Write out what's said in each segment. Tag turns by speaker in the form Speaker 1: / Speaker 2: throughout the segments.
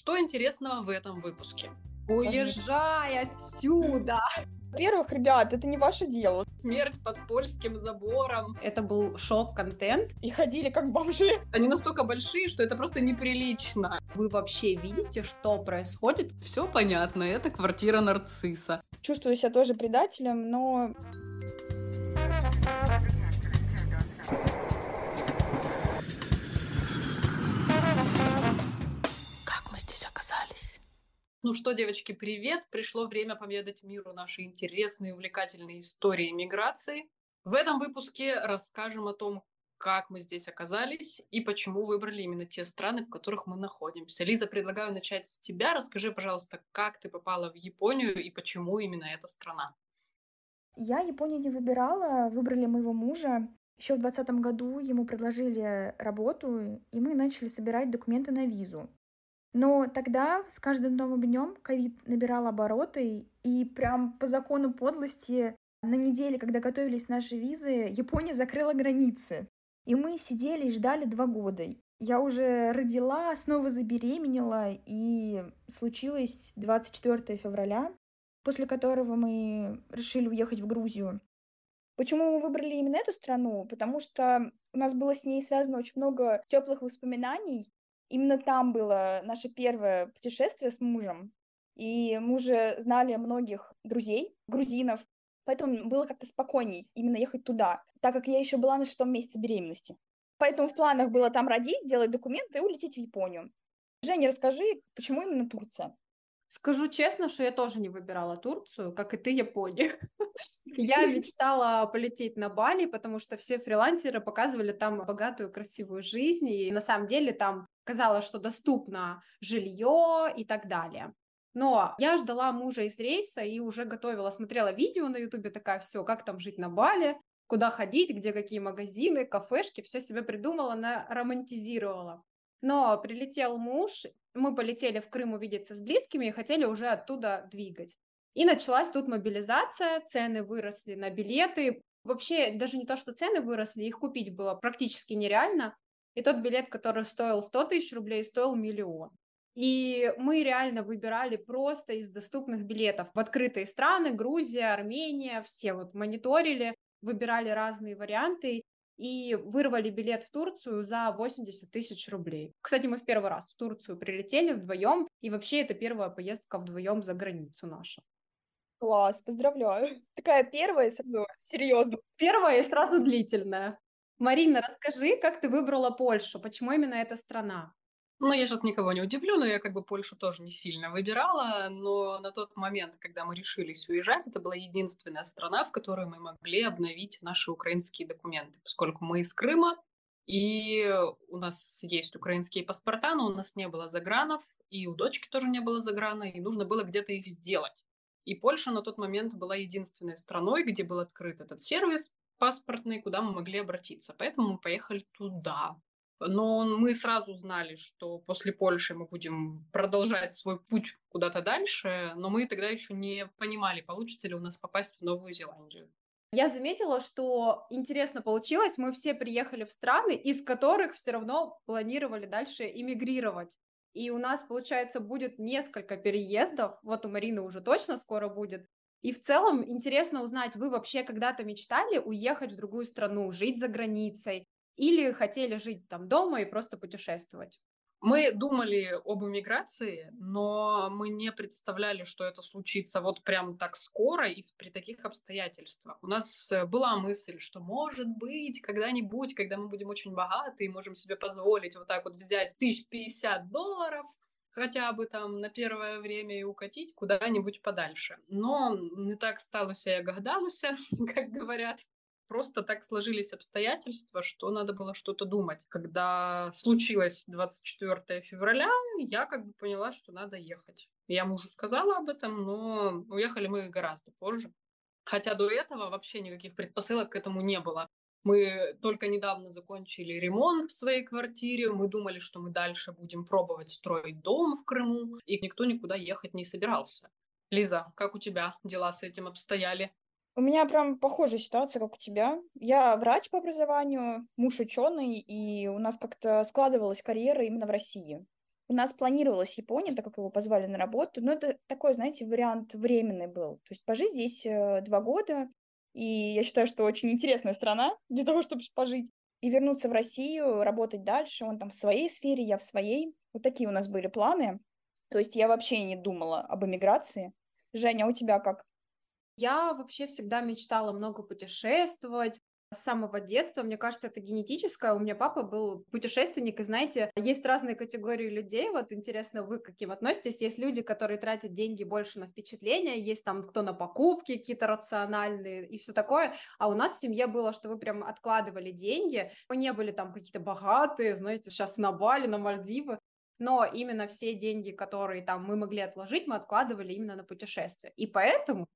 Speaker 1: Что интересного в этом выпуске?
Speaker 2: Уезжай отсюда!
Speaker 3: Во-первых, ребят, это не ваше дело.
Speaker 1: Смерть под польским забором.
Speaker 2: Это был шок-контент.
Speaker 3: И ходили как бомжи.
Speaker 1: Они настолько большие, что это просто неприлично.
Speaker 2: Вы вообще видите, что происходит?
Speaker 1: Все понятно, это квартира нарцисса.
Speaker 3: Чувствую себя тоже предателем, но
Speaker 1: Ну что, девочки, привет! Пришло время поведать миру наши интересные и увлекательные истории миграции. В этом выпуске расскажем о том, как мы здесь оказались и почему выбрали именно те страны, в которых мы находимся. Лиза, предлагаю начать с тебя. Расскажи, пожалуйста, как ты попала в Японию и почему именно эта страна.
Speaker 3: Я Японию не выбирала, выбрали моего мужа. Еще в 2020 году ему предложили работу, и мы начали собирать документы на визу. Но тогда с каждым новым днем ковид набирал обороты, и прям по закону подлости на неделе, когда готовились наши визы, Япония закрыла границы. И мы сидели и ждали два года. Я уже родила, снова забеременела, и случилось 24 февраля, после которого мы решили уехать в Грузию. Почему мы выбрали именно эту страну? Потому что у нас было с ней связано очень много теплых воспоминаний, Именно там было наше первое путешествие с мужем, и мы уже знали многих друзей, грузинов, поэтому было как-то спокойней именно ехать туда, так как я еще была на шестом месяце беременности. Поэтому в планах было там родить, сделать документы и улететь в Японию. Женя, расскажи, почему именно Турция?
Speaker 2: Скажу честно, что я тоже не выбирала Турцию, как и ты Японию. Я мечтала полететь на Бали, потому что все фрилансеры показывали там богатую, красивую жизнь, и на самом деле там казалось, что доступно жилье и так далее. Но я ждала мужа из рейса и уже готовила, смотрела видео на ютубе, такая, все, как там жить на Бали, куда ходить, где какие магазины, кафешки, все себе придумала, романтизировала. Но прилетел муж, мы полетели в Крым увидеться с близкими и хотели уже оттуда двигать. И началась тут мобилизация, цены выросли на билеты. Вообще, даже не то, что цены выросли, их купить было практически нереально. И тот билет, который стоил 100 тысяч рублей, стоил миллион. И мы реально выбирали просто из доступных билетов в открытые страны, Грузия, Армения, все вот мониторили, выбирали разные варианты и вырвали билет в Турцию за 80 тысяч рублей. Кстати, мы в первый раз в Турцию прилетели вдвоем, и вообще это первая поездка вдвоем за границу наша.
Speaker 3: Класс, поздравляю. Такая первая сразу, серьезно.
Speaker 2: Первая и сразу длительная. Марина, расскажи, как ты выбрала Польшу? Почему именно эта страна?
Speaker 1: Ну, я сейчас никого не удивлю, но я как бы Польшу тоже не сильно выбирала, но на тот момент, когда мы решились уезжать, это была единственная страна, в которой мы могли обновить наши украинские документы, поскольку мы из Крыма, и у нас есть украинские паспорта, но у нас не было загранов, и у дочки тоже не было заграна, и нужно было где-то их сделать. И Польша на тот момент была единственной страной, где был открыт этот сервис паспортный, куда мы могли обратиться. Поэтому мы поехали туда. Но мы сразу знали, что после Польши мы будем продолжать свой путь куда-то дальше, но мы тогда еще не понимали, получится ли у нас попасть в Новую Зеландию.
Speaker 2: Я заметила, что интересно получилось, мы все приехали в страны, из которых все равно планировали дальше иммигрировать. И у нас, получается, будет несколько переездов, вот у Марины уже точно скоро будет. И в целом интересно узнать, вы вообще когда-то мечтали уехать в другую страну, жить за границей, или хотели жить там дома и просто путешествовать?
Speaker 1: Мы думали об эмиграции, но мы не представляли, что это случится вот прям так скоро и при таких обстоятельствах. У нас э, была мысль, что может быть когда-нибудь, когда мы будем очень богаты и можем себе позволить вот так вот взять тысяч пятьдесят долларов, хотя бы там на первое время и укатить куда-нибудь подальше. Но не так сталося, як гадалося, как говорят просто так сложились обстоятельства, что надо было что-то думать. Когда случилось 24 февраля, я как бы поняла, что надо ехать. Я мужу сказала об этом, но уехали мы гораздо позже. Хотя до этого вообще никаких предпосылок к этому не было. Мы только недавно закончили ремонт в своей квартире. Мы думали, что мы дальше будем пробовать строить дом в Крыму, и никто никуда ехать не собирался. Лиза, как у тебя дела с этим обстояли?
Speaker 3: У меня прям похожая ситуация, как у тебя. Я врач по образованию, муж ученый, и у нас как-то складывалась карьера именно в России. У нас планировалась Япония, так как его позвали на работу, но это такой, знаете, вариант временный был. То есть пожить здесь э, два года, и я считаю, что очень интересная страна для того, чтобы пожить. И вернуться в Россию, работать дальше. Он там в своей сфере, я в своей. Вот такие у нас были планы. То есть я вообще не думала об эмиграции. Женя, а у тебя как?
Speaker 2: Я вообще всегда мечтала много путешествовать, с самого детства. Мне кажется, это генетическое. У меня папа был путешественник, и знаете, есть разные категории людей. Вот интересно, вы к каким относитесь? Есть люди, которые тратят деньги больше на впечатления, есть там кто на покупки какие-то рациональные и все такое. А у нас в семье было, что вы прям откладывали деньги. Мы не были там какие-то богатые, знаете, сейчас на Бали, на Мальдивы. Но именно все деньги, которые там мы могли отложить, мы откладывали именно на путешествия. И поэтому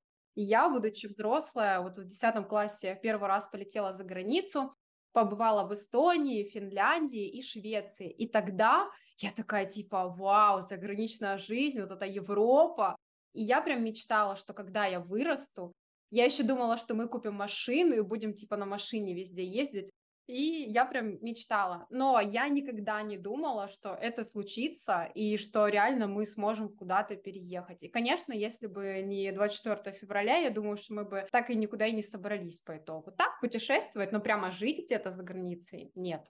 Speaker 2: я, будучи взрослая, вот в 10 классе первый раз полетела за границу, побывала в Эстонии, Финляндии и Швеции. И тогда я такая типа, вау, заграничная жизнь, вот это Европа. И я прям мечтала, что когда я вырасту, я еще думала, что мы купим машину и будем типа на машине везде ездить. И я прям мечтала. Но я никогда не думала, что это случится и что реально мы сможем куда-то переехать. И, конечно, если бы не 24 февраля, я думаю, что мы бы так и никуда и не собрались по итогу. Так, путешествовать, но прямо жить где-то за границей нет.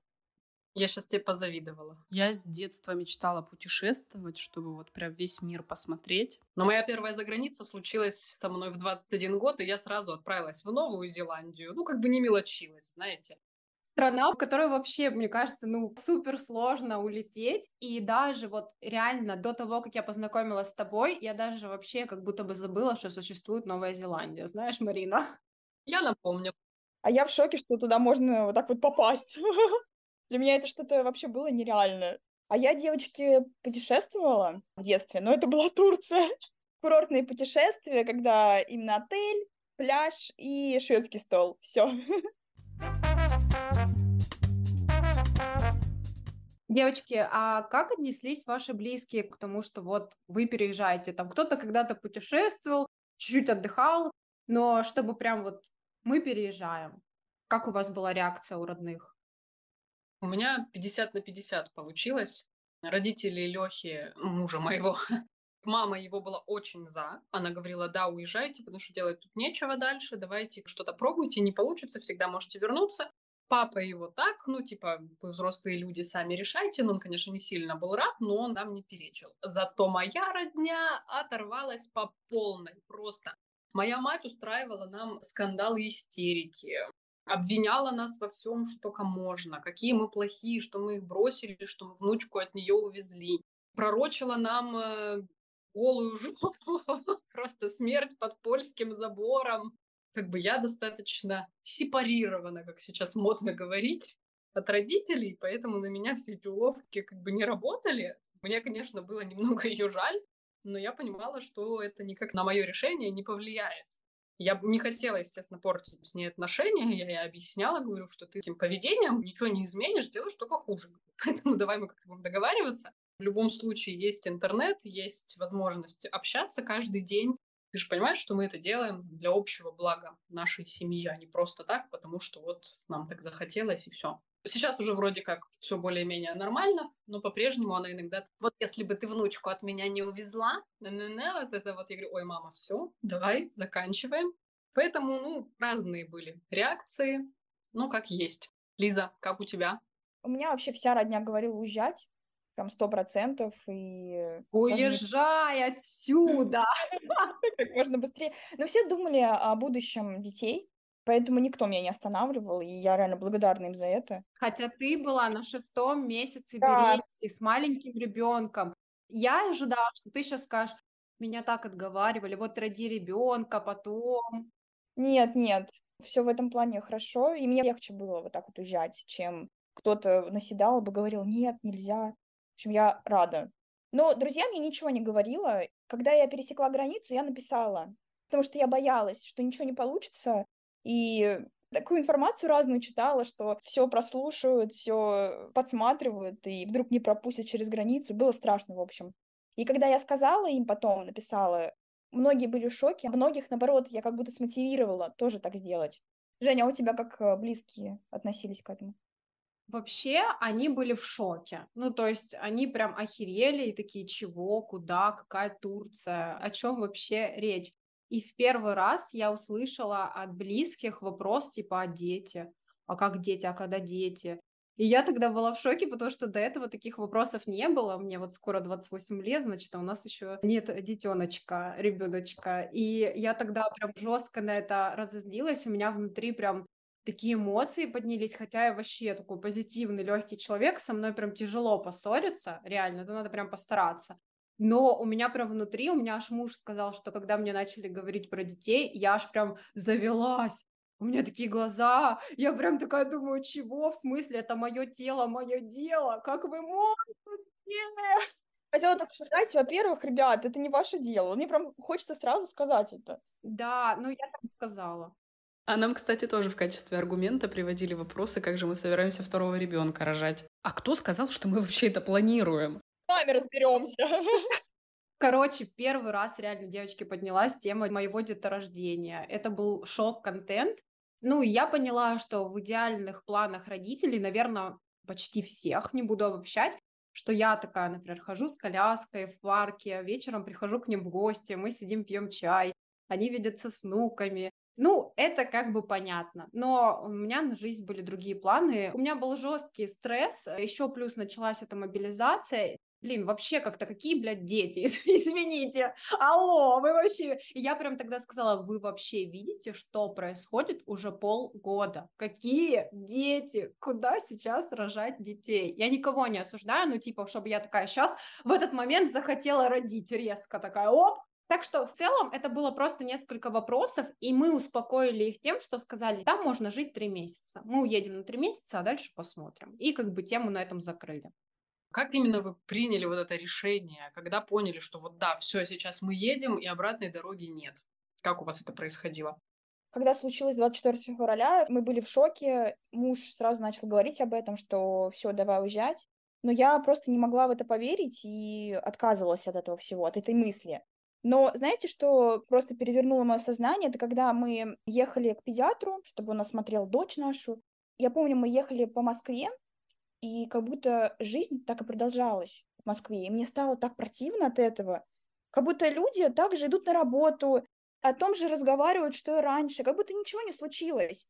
Speaker 1: Я сейчас тебе позавидовала. Я с детства мечтала путешествовать, чтобы вот прям весь мир посмотреть. Но моя первая заграница случилась со мной в 21 год, и я сразу отправилась в Новую Зеландию. Ну, как бы не мелочилась, знаете
Speaker 2: страна, в которой вообще, мне кажется, ну, супер сложно улететь. И даже вот реально до того, как я познакомилась с тобой, я даже вообще как будто бы забыла, что существует Новая Зеландия. Знаешь, Марина?
Speaker 1: Я напомню.
Speaker 3: А я в шоке, что туда можно вот так вот попасть. Для меня это что-то вообще было нереально. А я, девочки, путешествовала в детстве, но это была Турция. Курортные путешествия, когда именно отель, пляж и шведский стол. Все.
Speaker 2: Девочки, а как отнеслись ваши близкие к тому, что вот вы переезжаете? Там кто-то когда-то путешествовал, чуть-чуть отдыхал, но чтобы прям вот мы переезжаем. Как у вас была реакция у родных?
Speaker 1: У меня 50 на 50 получилось. Родители Лехи, мужа моего, мама его была очень за. Она говорила, да, уезжайте, потому что делать тут нечего дальше, давайте что-то пробуйте, не получится, всегда можете вернуться. Папа его так, ну, типа, вы взрослые люди, сами решайте. Но он, конечно, не сильно был рад, но он нам не перечил. Зато моя родня оторвалась по полной просто. Моя мать устраивала нам скандалы истерики, обвиняла нас во всем, что только можно, какие мы плохие, что мы их бросили, что мы внучку от нее увезли. Пророчила нам э, голую жопу, просто смерть под польским забором как бы я достаточно сепарирована, как сейчас модно говорить, от родителей, поэтому на меня все эти уловки как бы не работали. Мне, конечно, было немного ее жаль, но я понимала, что это никак на мое решение не повлияет. Я не хотела, естественно, портить с ней отношения. Я ей объясняла, говорю, что ты этим поведением ничего не изменишь, делаешь только хуже. Поэтому давай мы как-то будем договариваться. В любом случае есть интернет, есть возможность общаться каждый день. Ты же понимаешь, что мы это делаем для общего блага нашей семьи, а не просто так, потому что вот нам так захотелось и все. Сейчас уже вроде как все более-менее нормально, но по-прежнему она иногда... Вот если бы ты внучку от меня не увезла, вот это вот, я говорю, ой, мама, все, давай, заканчиваем. Поэтому, ну, разные были реакции, ну, как есть. Лиза, как у тебя?
Speaker 3: У меня вообще вся родня говорила уезжать, прям сто процентов и...
Speaker 2: Уезжай даже... отсюда!
Speaker 3: Как можно быстрее. Но все думали о будущем детей, поэтому никто меня не останавливал, и я реально благодарна им за это.
Speaker 2: Хотя ты была на шестом месяце беременности с маленьким ребенком. Я ожидала, что ты сейчас скажешь, меня так отговаривали, вот роди ребенка, потом.
Speaker 3: Нет, нет, все в этом плане хорошо, и мне легче было вот так вот уезжать, чем кто-то наседал бы, говорил, нет, нельзя. В общем, я рада. Но друзья мне ничего не говорила. Когда я пересекла границу, я написала, потому что я боялась, что ничего не получится. И такую информацию разную читала, что все прослушивают, все подсматривают, и вдруг не пропустят через границу. Было страшно, в общем. И когда я сказала им потом, написала, многие были в шоке, многих, наоборот, я как будто смотивировала тоже так сделать. Женя, а у тебя как э, близкие относились к этому?
Speaker 2: Вообще, они были в шоке. Ну, то есть они прям охерели и такие, чего, куда, какая Турция, о чем вообще речь. И в первый раз я услышала от близких вопрос типа о дети. А как дети, а когда дети? И я тогда была в шоке, потому что до этого таких вопросов не было. Мне вот скоро 28 лет, значит, а у нас еще нет детеночка, ребеночка. И я тогда прям жестко на это разозлилась. У меня внутри прям такие эмоции поднялись, хотя я вообще такой позитивный, легкий человек, со мной прям тяжело поссориться, реально, это надо прям постараться. Но у меня прям внутри, у меня аж муж сказал, что когда мне начали говорить про детей, я аж прям завелась. У меня такие глаза, я прям такая думаю, чего? В смысле, это мое тело, мое дело, как вы можете?
Speaker 3: Хотела только сказать, во-первых, ребят, это не ваше дело. Мне прям хочется сразу сказать это.
Speaker 2: Да, ну я так сказала.
Speaker 1: А нам, кстати, тоже в качестве аргумента приводили вопросы, как же мы собираемся второго ребенка рожать. А кто сказал, что мы вообще это планируем?
Speaker 3: Сами разберемся.
Speaker 2: Короче, первый раз реально, девочки, поднялась тема моего деторождения. Это был шок-контент. Ну, и я поняла, что в идеальных планах родителей, наверное, почти всех, не буду обобщать, что я такая, например, хожу с коляской в парке, вечером прихожу к ним в гости, мы сидим, пьем чай, они видятся с внуками, ну, это как бы понятно, но у меня на жизнь были другие планы. У меня был жесткий стресс, еще плюс началась эта мобилизация. Блин, вообще как-то какие, блядь, дети, извините, алло, вы вообще... И я прям тогда сказала, вы вообще видите, что происходит уже полгода? Какие дети? Куда сейчас рожать детей? Я никого не осуждаю, ну, типа, чтобы я такая сейчас в этот момент захотела родить резко, такая, оп, так что в целом это было просто несколько вопросов, и мы успокоили их тем, что сказали, там можно жить три месяца. Мы уедем на три месяца, а дальше посмотрим. И как бы тему на этом закрыли.
Speaker 1: Как именно вы приняли вот это решение, когда поняли, что вот да, все, сейчас мы едем, и обратной дороги нет? Как у вас это происходило?
Speaker 3: Когда случилось 24 февраля, мы были в шоке. Муж сразу начал говорить об этом, что все, давай уезжать. Но я просто не могла в это поверить и отказывалась от этого всего, от этой мысли. Но знаете, что просто перевернуло мое сознание? Это когда мы ехали к педиатру, чтобы он осмотрел дочь нашу. Я помню, мы ехали по Москве, и как будто жизнь так и продолжалась в Москве. И мне стало так противно от этого. Как будто люди также идут на работу, о том же разговаривают, что и раньше, как будто ничего не случилось.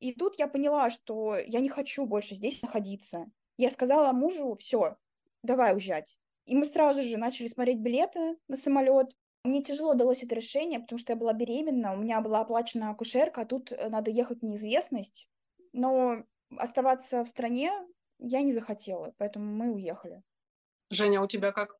Speaker 3: И тут я поняла, что я не хочу больше здесь находиться. Я сказала мужу, все, давай уезжать. И мы сразу же начали смотреть билеты на самолет. Мне тяжело далось это решение, потому что я была беременна, у меня была оплачена акушерка, а тут э, надо ехать в неизвестность. Но оставаться в стране я не захотела, поэтому мы уехали.
Speaker 1: Женя, а у тебя как?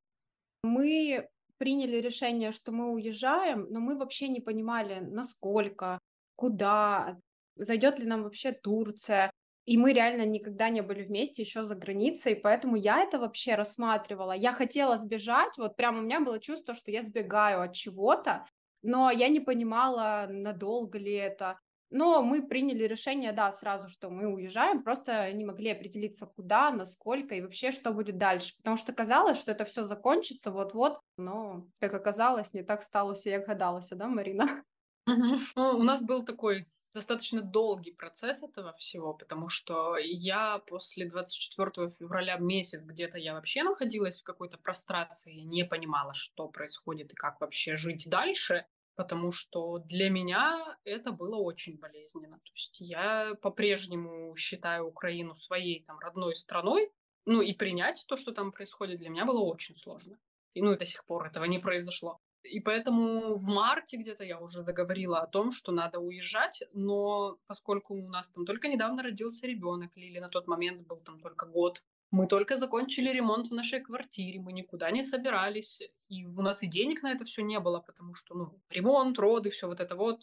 Speaker 2: Мы приняли решение, что мы уезжаем, но мы вообще не понимали, насколько, куда, зайдет ли нам вообще Турция. И мы реально никогда не были вместе еще за границей, поэтому я это вообще рассматривала. Я хотела сбежать, вот прям у меня было чувство, что я сбегаю от чего-то, но я не понимала, надолго ли это. Но мы приняли решение, да, сразу, что мы уезжаем, просто не могли определиться, куда, насколько и вообще, что будет дальше. Потому что казалось, что это все закончится вот-вот, но, как оказалось, не так стало все, как гадалось, да, Марина?
Speaker 1: Угу. Ну, у нас был такой достаточно долгий процесс этого всего, потому что я после 24 февраля месяц где-то я вообще находилась в какой-то прострации, не понимала, что происходит и как вообще жить дальше, потому что для меня это было очень болезненно. То есть я по-прежнему считаю Украину своей там родной страной, ну и принять то, что там происходит, для меня было очень сложно. И ну и до сих пор этого не произошло. И поэтому в марте где-то я уже заговорила о том, что надо уезжать, но поскольку у нас там только недавно родился ребенок, Лили на тот момент был там только год, мы только закончили ремонт в нашей квартире, мы никуда не собирались, и у нас и денег на это все не было, потому что, ну, ремонт, роды, все вот это вот,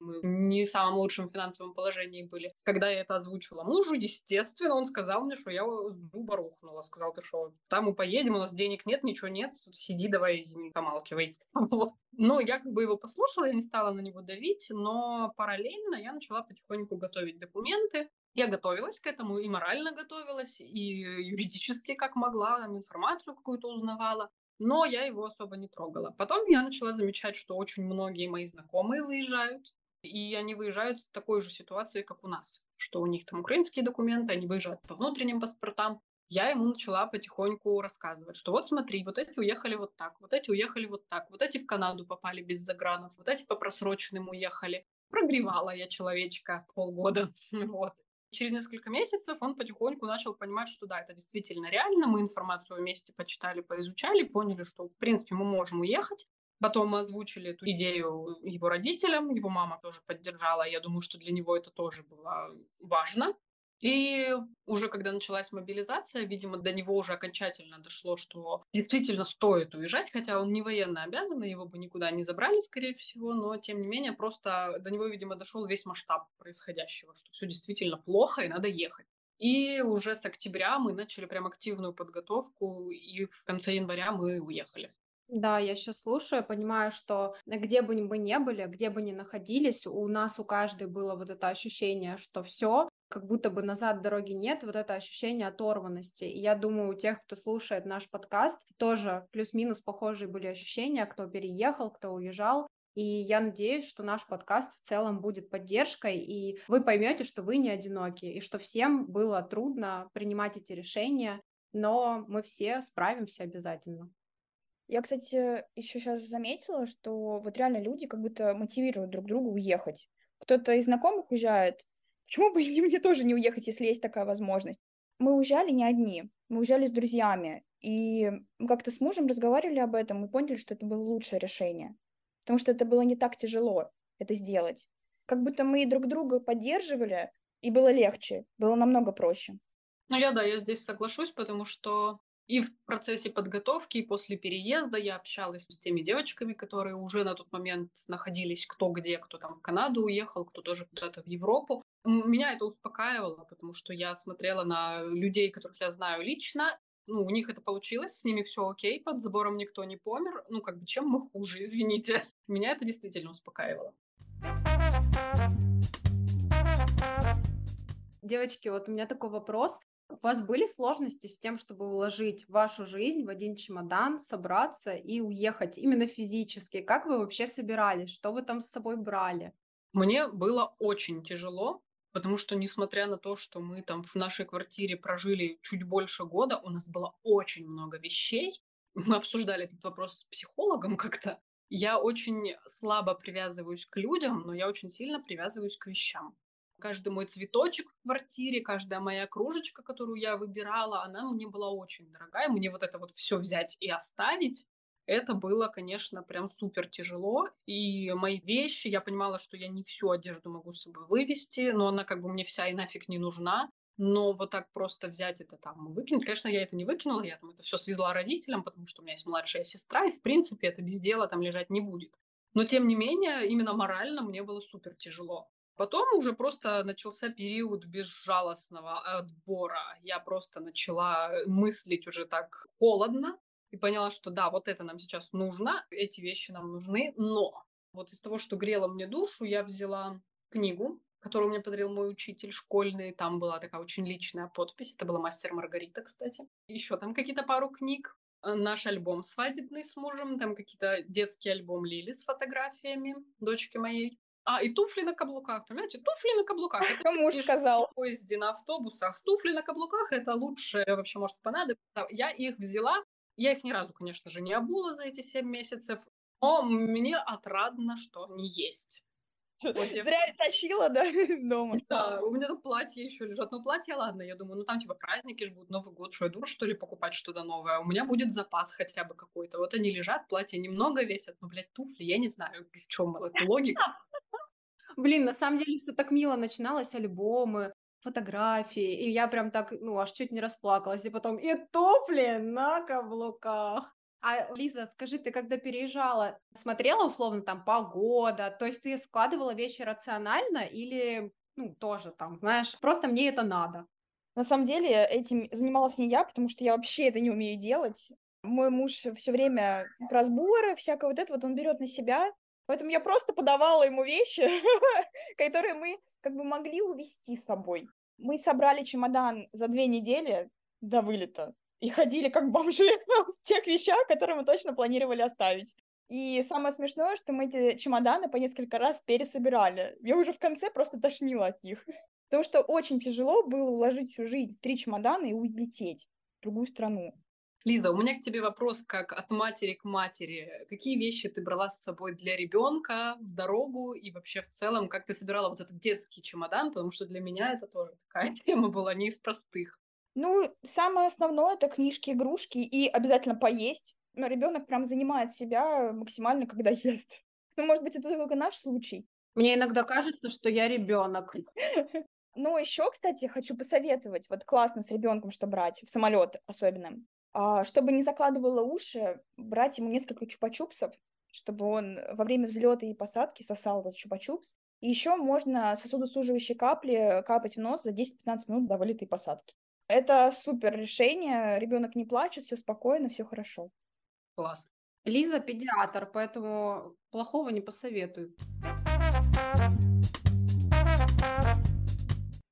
Speaker 1: э, мы не в самом лучшем финансовом положении были. Когда я это озвучила мужу, естественно, он сказал мне, что я с дуба рухнула. Сказал, ты что, там мы поедем, у нас денег нет, ничего нет, сиди давай не помалкивай. Ну, я как бы его послушала, я не стала на него давить, но параллельно я начала потихоньку готовить документы. Я готовилась к этому, и морально готовилась, и юридически как могла, там информацию какую-то узнавала но я его особо не трогала. Потом я начала замечать, что очень многие мои знакомые выезжают, и они выезжают с такой же ситуацией, как у нас. что у них там украинские документы, они выезжают по внутренним паспортам. Я ему начала потихоньку рассказывать, что вот смотри, вот эти уехали вот так, вот эти уехали вот так, вот эти в Канаду попали без загранов, вот эти по просроченным уехали. Прогревала я человечка полгода, вот. Через несколько месяцев он потихоньку начал понимать, что да, это действительно реально. Мы информацию вместе почитали, поизучали, поняли, что, в принципе, мы можем уехать. Потом мы озвучили эту идею его родителям, его мама тоже поддержала. Я думаю, что для него это тоже было важно. И уже когда началась мобилизация, видимо, до него уже окончательно дошло, что действительно стоит уезжать, хотя он не военно обязан, его бы никуда не забрали, скорее всего, но тем не менее просто до него, видимо, дошел весь масштаб происходящего, что все действительно плохо и надо ехать. И уже с октября мы начали прям активную подготовку, и в конце января мы уехали.
Speaker 2: Да, я сейчас слушаю, понимаю, что где бы мы ни были, где бы ни находились, у нас у каждой было вот это ощущение, что все, как будто бы назад дороги нет, вот это ощущение оторванности. И я думаю, у тех, кто слушает наш подкаст, тоже плюс-минус похожие были ощущения, кто переехал, кто уезжал. И я надеюсь, что наш подкаст в целом будет поддержкой, и вы поймете, что вы не одиноки, и что всем было трудно принимать эти решения, но мы все справимся обязательно.
Speaker 3: Я, кстати, еще сейчас заметила, что вот реально люди как будто мотивируют друг друга уехать. Кто-то из знакомых уезжает, Почему бы и мне тоже не уехать, если есть такая возможность? Мы уезжали не одни, мы уезжали с друзьями, и мы как-то с мужем разговаривали об этом и поняли, что это было лучшее решение, потому что это было не так тяжело это сделать. Как будто мы друг друга поддерживали, и было легче, было намного проще.
Speaker 1: Ну, я, да, я здесь соглашусь, потому что и в процессе подготовки, и после переезда я общалась с теми девочками, которые уже на тот момент находились кто где, кто там в Канаду уехал, кто тоже куда-то в Европу. Меня это успокаивало, потому что я смотрела на людей, которых я знаю лично, ну, у них это получилось, с ними все окей, под забором никто не помер. Ну, как бы, чем мы хуже, извините. Меня это действительно успокаивало.
Speaker 2: Девочки, вот у меня такой вопрос. У вас были сложности с тем, чтобы уложить вашу жизнь в один чемодан, собраться и уехать именно физически? Как вы вообще собирались? Что вы там с собой брали?
Speaker 1: Мне было очень тяжело, потому что, несмотря на то, что мы там в нашей квартире прожили чуть больше года, у нас было очень много вещей. Мы обсуждали этот вопрос с психологом как-то. Я очень слабо привязываюсь к людям, но я очень сильно привязываюсь к вещам. Каждый мой цветочек в квартире, каждая моя кружечка, которую я выбирала, она мне была очень дорогая. Мне вот это вот все взять и оставить, это было, конечно, прям супер тяжело. И мои вещи, я понимала, что я не всю одежду могу с собой вывести, но она как бы мне вся и нафиг не нужна. Но вот так просто взять это там выкинуть, конечно, я это не выкинула, я там это все свезла родителям, потому что у меня есть младшая сестра, и в принципе это без дела там лежать не будет. Но тем не менее, именно морально мне было супер тяжело. Потом уже просто начался период безжалостного отбора. Я просто начала мыслить уже так холодно и поняла, что да, вот это нам сейчас нужно, эти вещи нам нужны, но вот из того, что грело мне душу, я взяла книгу, которую мне подарил мой учитель школьный. Там была такая очень личная подпись. Это была «Мастер Маргарита», кстати. Еще там какие-то пару книг. Наш альбом свадебный с мужем. Там какие-то детский альбом Лили с фотографиями дочки моей. А, и туфли на каблуках, понимаете? Туфли на каблуках.
Speaker 3: Это муж сказал.
Speaker 1: В поезде, на автобусах. Туфли на каблуках – это лучше вообще может понадобиться. Я их взяла. Я их ни разу, конечно же, не обула за эти семь месяцев. Но мне отрадно, что они есть.
Speaker 3: Вот я... Зря тащила, да, из дома.
Speaker 1: Да, у меня там платья еще лежат. Ну, платья, ладно, я думаю, ну там типа праздники же будут, Новый год, что я дура, что ли, покупать что-то новое? У меня будет запас хотя бы какой-то. Вот они лежат, платья немного весят, но, блядь, туфли, я не знаю, в чем это логика.
Speaker 2: Блин, на самом деле все так мило начиналось, альбомы, фотографии, и я прям так, ну, аж чуть не расплакалась, и потом и туфли на каблуках. А, Лиза, скажи, ты когда переезжала, смотрела условно там погода, то есть ты складывала вещи рационально или, ну, тоже там, знаешь, просто мне это надо?
Speaker 3: На самом деле этим занималась не я, потому что я вообще это не умею делать. Мой муж все время разборы, всякое вот это вот он берет на себя, Поэтому я просто подавала ему вещи, которые мы как бы могли увезти с собой. Мы собрали чемодан за две недели до вылета и ходили как бомжи в тех вещах, которые мы точно планировали оставить. И самое смешное, что мы эти чемоданы по несколько раз пересобирали. Я уже в конце просто тошнила от них. Потому что очень тяжело было уложить всю жизнь три чемодана и улететь в другую страну.
Speaker 1: Лиза, у меня к тебе вопрос как от матери к матери. Какие вещи ты брала с собой для ребенка в дорогу и вообще в целом, как ты собирала вот этот детский чемодан? Потому что для меня это тоже такая тема была не из простых.
Speaker 3: Ну, самое основное это книжки, игрушки и обязательно поесть. Но ребенок прям занимает себя максимально, когда ест. Ну, может быть, это только наш случай.
Speaker 2: Мне иногда кажется, что я ребенок.
Speaker 3: Ну, еще, кстати, хочу посоветовать, вот классно с ребенком что брать, в самолет особенно. А, чтобы не закладывало уши, брать ему несколько чупа-чупсов, чтобы он во время взлета и посадки сосал этот чупа-чупс. И еще можно сосудосуживающие капли капать в нос за 10-15 минут до вылета и посадки. Это супер решение. Ребенок не плачет, все спокойно, все хорошо.
Speaker 1: Класс.
Speaker 2: Лиза педиатр, поэтому плохого не посоветует.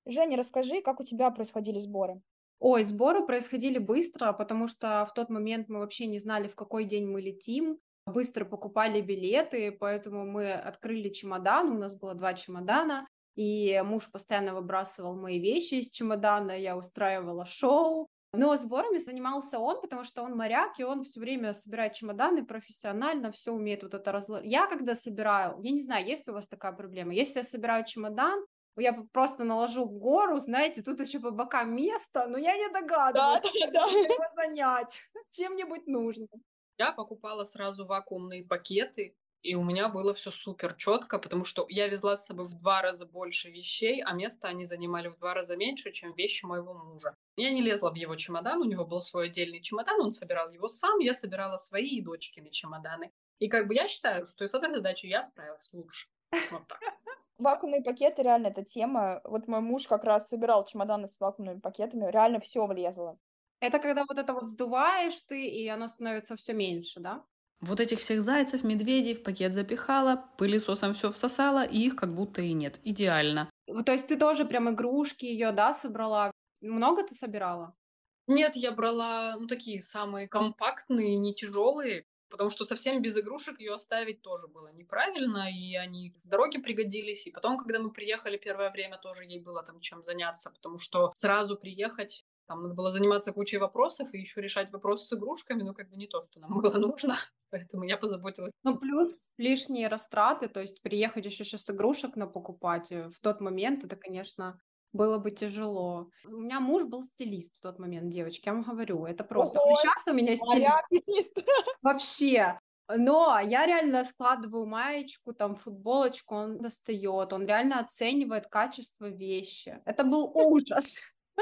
Speaker 3: Женя, расскажи, как у тебя происходили сборы?
Speaker 2: Ой, сборы происходили быстро, потому что в тот момент мы вообще не знали, в какой день мы летим. Быстро покупали билеты, поэтому мы открыли чемодан. У нас было два чемодана, и муж постоянно выбрасывал мои вещи из чемодана, я устраивала шоу. Но сборами занимался он, потому что он моряк, и он все время собирает чемоданы профессионально, все умеет вот это разложить. Я когда собираю, я не знаю, есть ли у вас такая проблема, если я собираю чемодан, я просто наложу гору, знаете, тут еще по бокам место, но я не догадываюсь, да, да, да. его занять чем-нибудь нужно.
Speaker 1: Я покупала сразу вакуумные пакеты, и у меня было все супер четко, потому что я везла с собой в два раза больше вещей, а место они занимали в два раза меньше, чем вещи моего мужа. Я не лезла в его чемодан, у него был свой отдельный чемодан, он собирал его сам, я собирала свои и дочкины чемоданы. И как бы я считаю, что с этой задачей я справилась лучше. Вот так.
Speaker 3: Вакуумные пакеты, реально, эта тема. Вот мой муж как раз собирал чемоданы с вакуумными пакетами, реально все влезло.
Speaker 2: Это когда вот это вот сдуваешь ты, и оно становится все меньше, да?
Speaker 1: Вот этих всех зайцев, медведей в пакет запихала, пылесосом все всосала, и их как будто и нет. Идеально.
Speaker 2: То есть ты тоже прям игрушки ее, да, собрала? Много ты собирала?
Speaker 1: Нет, я брала, ну, такие самые компактные, не тяжелые потому что совсем без игрушек ее оставить тоже было неправильно, и они в дороге пригодились, и потом, когда мы приехали первое время, тоже ей было там чем заняться, потому что сразу приехать там надо было заниматься кучей вопросов и еще решать вопросы с игрушками, но как бы не то, что нам было нужно, поэтому я позаботилась.
Speaker 2: Ну, плюс лишние растраты, то есть приехать еще сейчас игрушек на покупать э, в тот момент, это, конечно, было бы тяжело. У меня муж был стилист в тот момент, девочки, я вам говорю, это просто. Ой, сейчас у меня стилист. Вообще. Но я реально складываю маечку, там, футболочку, он достает, он реально оценивает качество вещи. Это был ужас.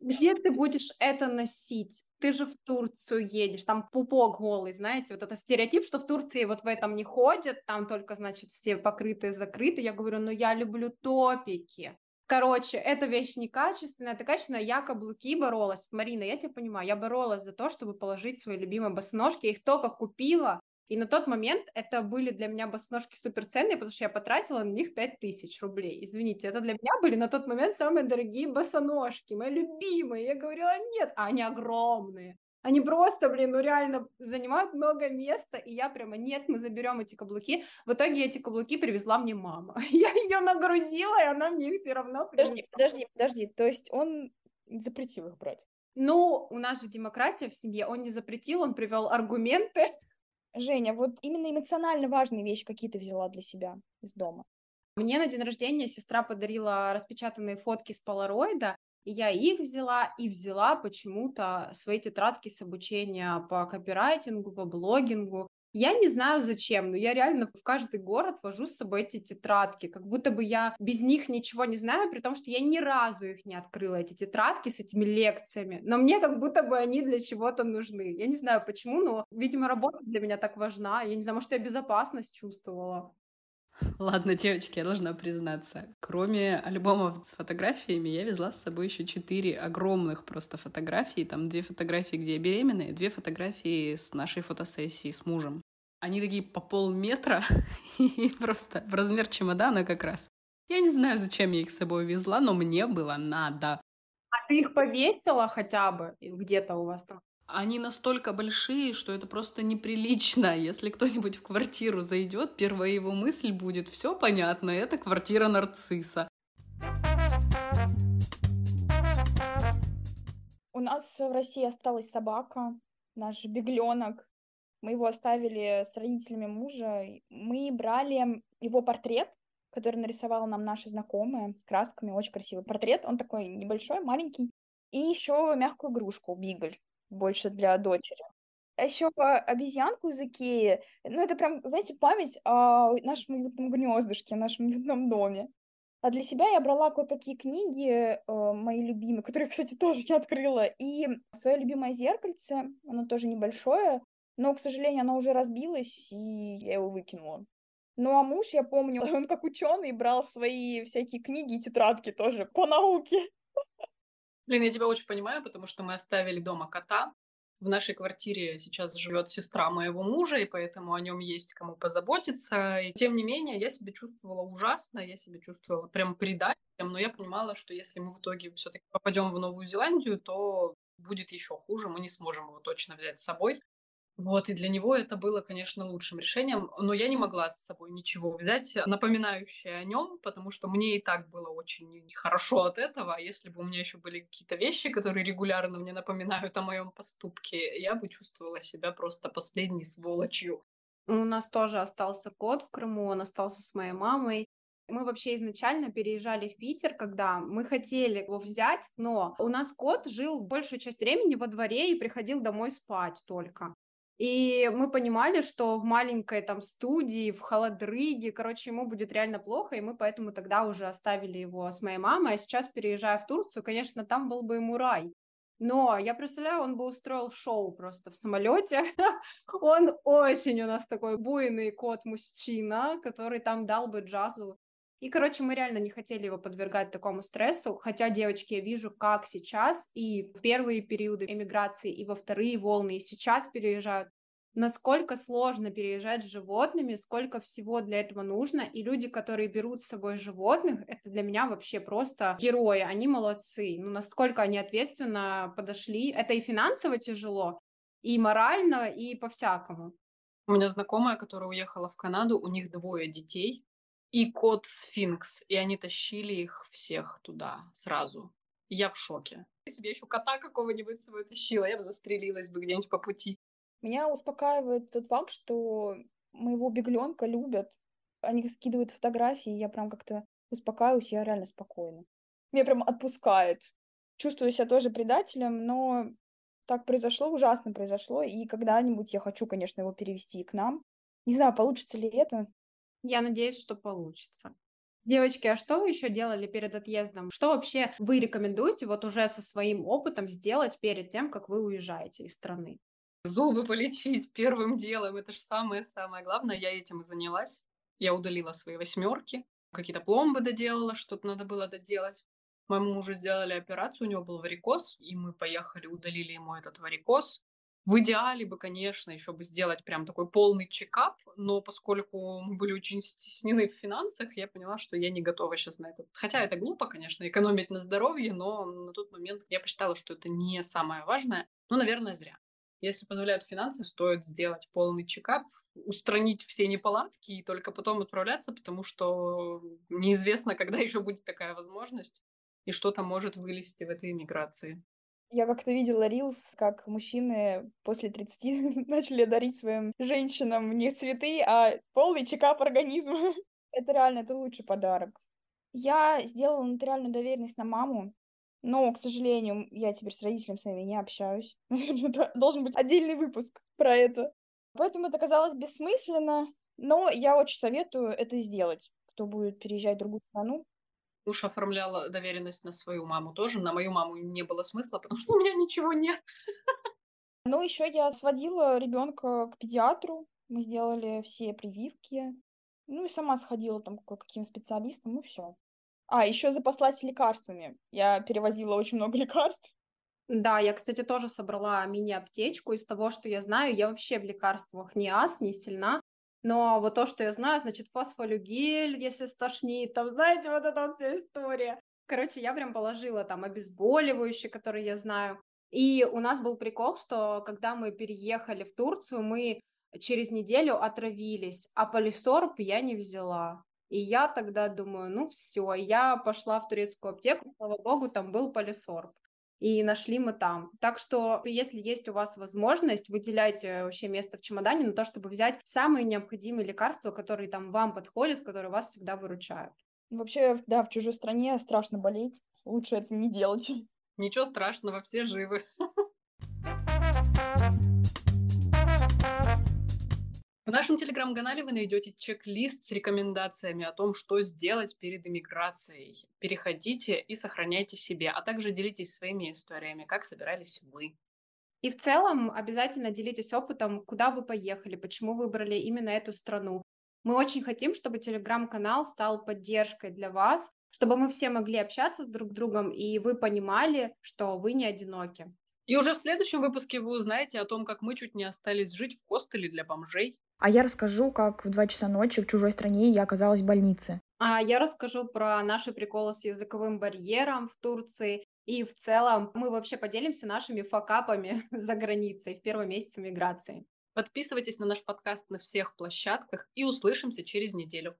Speaker 2: Где ты будешь это носить? Ты же в Турцию едешь, там пупок голый, знаете, вот это стереотип, что в Турции вот в этом не ходят, там только, значит, все покрытые, закрыты. Я говорю, ну я люблю топики. Короче, эта вещь некачественная, это качественная. Я каблуки боролась. Марина, я тебя понимаю, я боролась за то, чтобы положить свои любимые босоножки. Я их только купила, и на тот момент это были для меня босоножки суперценные, потому что я потратила на них 5000 рублей. Извините, это для меня были на тот момент самые дорогие босоножки, мои любимые. Я говорила, нет, а они огромные. Они просто, блин, ну реально занимают много места, и я прямо, нет, мы заберем эти каблуки. В итоге эти каблуки привезла мне мама. Я ее нагрузила, и она мне их все равно
Speaker 3: привезла. Подожди, подожди, подожди, то есть он запретил их брать?
Speaker 2: Ну, у нас же демократия в семье, он не запретил, он привел аргументы.
Speaker 3: Женя, вот именно эмоционально важные вещи какие ты взяла для себя из дома?
Speaker 2: Мне на день рождения сестра подарила распечатанные фотки с полароида, я их взяла, и взяла почему-то свои тетрадки с обучения по копирайтингу, по блогингу. Я не знаю зачем, но я реально в каждый город вожу с собой эти тетрадки, как будто бы я без них ничего не знаю, при том, что я ни разу их не открыла, эти тетрадки с этими лекциями, но мне как будто бы они для чего-то нужны. Я не знаю почему, но, видимо, работа для меня так важна. Я не знаю, может, я безопасность чувствовала.
Speaker 1: Ладно, девочки, я должна признаться. Кроме альбомов с фотографиями, я везла с собой еще четыре огромных просто фотографии. Там две фотографии, где я беременная, две фотографии с нашей фотосессии с мужем. Они такие по полметра и просто в размер чемодана как раз. Я не знаю, зачем я их с собой везла, но мне было надо.
Speaker 2: А ты их повесила хотя бы где-то у вас там?
Speaker 1: они настолько большие, что это просто неприлично. Если кто-нибудь в квартиру зайдет, первая его мысль будет «все понятно, это квартира нарцисса».
Speaker 3: У нас в России осталась собака, наш бегленок. Мы его оставили с родителями мужа. Мы брали его портрет, который нарисовала нам наша знакомая красками. Очень красивый портрет. Он такой небольшой, маленький. И еще мягкую игрушку, бигль больше для дочери. А еще обезьянку из Икеи. Ну, это прям, знаете, память о нашем уютном гнездышке, о нашем уютном доме. А для себя я брала кое-какие книги, э, мои любимые, которые, кстати, тоже не открыла, и свое любимое зеркальце, оно тоже небольшое, но, к сожалению, оно уже разбилось, и я его выкинула. Ну, а муж, я помню, он как ученый брал свои всякие книги и тетрадки тоже по науке.
Speaker 1: Блин, я тебя очень понимаю, потому что мы оставили дома кота, в нашей квартире сейчас живет сестра моего мужа, и поэтому о нем есть кому позаботиться. И тем не менее, я себя чувствовала ужасно, я себя чувствовала прям предателем, но я понимала, что если мы в итоге все-таки попадем в Новую Зеландию, то будет еще хуже, мы не сможем его точно взять с собой. Вот, и для него это было, конечно, лучшим решением, но я не могла с собой ничего взять, напоминающее о нем, потому что мне и так было очень нехорошо от этого. А если бы у меня еще были какие-то вещи, которые регулярно мне напоминают о моем поступке, я бы чувствовала себя просто последней сволочью.
Speaker 2: У нас тоже остался кот в Крыму, он остался с моей мамой. Мы вообще изначально переезжали в Питер, когда мы хотели его взять, но у нас кот жил большую часть времени во дворе и приходил домой спать только. И мы понимали, что в маленькой там студии, в холодрыге, короче, ему будет реально плохо, и мы поэтому тогда уже оставили его с моей мамой, а сейчас, переезжая в Турцию, конечно, там был бы ему рай. Но я представляю, он бы устроил шоу просто в самолете. он очень у нас такой буйный кот-мужчина, который там дал бы джазу и, короче, мы реально не хотели его подвергать такому стрессу, хотя, девочки, я вижу, как сейчас и в первые периоды эмиграции, и во вторые волны, и сейчас переезжают, насколько сложно переезжать с животными, сколько всего для этого нужно, и люди, которые берут с собой животных, это для меня вообще просто герои, они молодцы, ну, насколько они ответственно подошли, это и финансово тяжело, и морально, и по-всякому.
Speaker 1: У меня знакомая, которая уехала в Канаду, у них двое детей, и кот Сфинкс, и они тащили их всех туда сразу. Я в шоке. Если бы я еще кота какого-нибудь с собой тащила, я бы застрелилась бы где-нибудь по пути.
Speaker 3: Меня успокаивает тот факт, что моего бегленка любят. Они скидывают фотографии, и я прям как-то успокаиваюсь, я реально спокойна. Меня прям отпускает. Чувствую себя тоже предателем, но так произошло, ужасно произошло, и когда-нибудь я хочу, конечно, его перевести к нам. Не знаю, получится ли это,
Speaker 2: я надеюсь, что получится. Девочки, а что вы еще делали перед отъездом? Что вообще вы рекомендуете вот уже со своим опытом сделать перед тем, как вы уезжаете из страны?
Speaker 1: Зубы полечить первым делом. Это же самое-самое главное. Я этим и занялась. Я удалила свои восьмерки, какие-то пломбы доделала, что-то надо было доделать. Моему мужу сделали операцию, у него был варикоз, и мы поехали, удалили ему этот варикоз. В идеале бы, конечно, еще бы сделать прям такой полный чекап, но поскольку мы были очень стеснены в финансах, я поняла, что я не готова сейчас на это. Хотя это глупо, конечно, экономить на здоровье, но на тот момент я посчитала, что это не самое важное. Ну, наверное, зря. Если позволяют финансы, стоит сделать полный чекап, устранить все неполадки и только потом отправляться, потому что неизвестно, когда еще будет такая возможность и что там может вылезти в этой иммиграции.
Speaker 3: Я как-то видела рилс, как мужчины после 30 начали дарить своим женщинам не цветы, а полный чекап организма. это реально, это лучший подарок. Я сделала нотариальную доверенность на маму, но, к сожалению, я теперь с родителями своими не общаюсь. Должен быть отдельный выпуск про это. Поэтому это казалось бессмысленно, но я очень советую это сделать, кто будет переезжать в другую страну.
Speaker 1: Муж оформлял доверенность на свою маму тоже. На мою маму не было смысла, потому что у меня ничего нет.
Speaker 3: Ну, еще я сводила ребенка к педиатру. Мы сделали все прививки. Ну и сама сходила там к каким специалистам, ну все. А, еще запаслась лекарствами. Я перевозила очень много лекарств.
Speaker 2: Да, я, кстати, тоже собрала мини-аптечку. Из того, что я знаю, я вообще в лекарствах не ас, не сильна. Но вот то, что я знаю, значит, фосфолюгель, если стошнит, там, знаете, вот эта вот вся история. Короче, я прям положила там обезболивающие, которые я знаю. И у нас был прикол, что когда мы переехали в Турцию, мы через неделю отравились, а полисорб я не взяла. И я тогда думаю, ну все, я пошла в турецкую аптеку, слава богу, там был полисорб. И нашли мы там. Так что, если есть у вас возможность, выделяйте вообще место в чемодане на то, чтобы взять самые необходимые лекарства, которые там вам подходят, которые вас всегда выручают.
Speaker 3: Вообще, да, в чужой стране страшно болеть. Лучше это не делать.
Speaker 1: Ничего страшного, все живы. В нашем телеграм-канале вы найдете чек-лист с рекомендациями о том, что сделать перед иммиграцией. Переходите и сохраняйте себе, а также делитесь своими историями, как собирались вы.
Speaker 2: И в целом обязательно делитесь опытом, куда вы поехали, почему выбрали именно эту страну. Мы очень хотим, чтобы телеграм-канал стал поддержкой для вас, чтобы мы все могли общаться с друг другом, и вы понимали, что вы не одиноки.
Speaker 1: И уже в следующем выпуске вы узнаете о том, как мы чуть не остались жить в хостеле для бомжей.
Speaker 3: А я расскажу, как в 2 часа ночи в чужой стране я оказалась в больнице.
Speaker 2: А я расскажу про наши приколы с языковым барьером в Турции. И в целом мы вообще поделимся нашими факапами за границей в первый месяц миграции.
Speaker 1: Подписывайтесь на наш подкаст на всех площадках и услышимся через неделю.